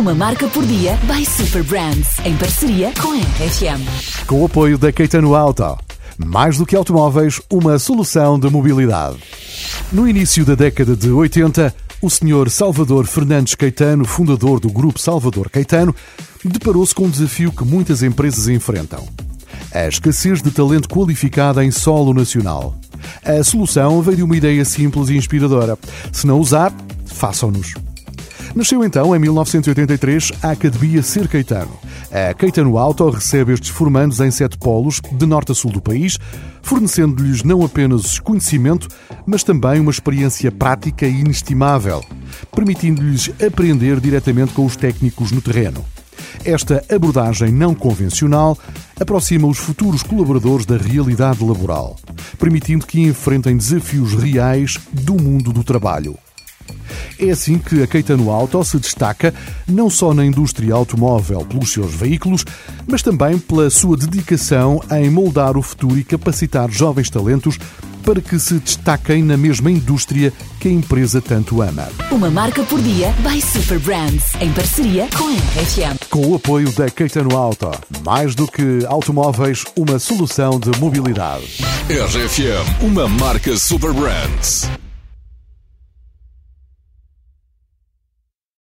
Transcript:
Uma marca por dia by Super Brands, em parceria com a RFM. Com o apoio da Caetano Auto. Mais do que automóveis, uma solução de mobilidade. No início da década de 80, o Sr. Salvador Fernandes Caetano, fundador do Grupo Salvador Caetano, deparou-se com um desafio que muitas empresas enfrentam: a escassez de talento qualificado em solo nacional. A solução veio de uma ideia simples e inspiradora. Se não usar, façam-nos. Nasceu então, em 1983, a Academia Ser Caetano. A Caetano Auto recebe estes formandos em sete polos, de norte a sul do país, fornecendo-lhes não apenas conhecimento, mas também uma experiência prática e inestimável, permitindo-lhes aprender diretamente com os técnicos no terreno. Esta abordagem não convencional aproxima os futuros colaboradores da realidade laboral, permitindo que enfrentem desafios reais do mundo do trabalho. É assim que a Caetano Auto se destaca não só na indústria automóvel pelos seus veículos, mas também pela sua dedicação em moldar o futuro e capacitar jovens talentos para que se destaquem na mesma indústria que a empresa tanto ama. Uma marca por dia by Super Brands, em parceria com a RFM. Com o apoio da Caetano Auto. Mais do que automóveis, uma solução de mobilidade. RFM, uma marca Super Brands.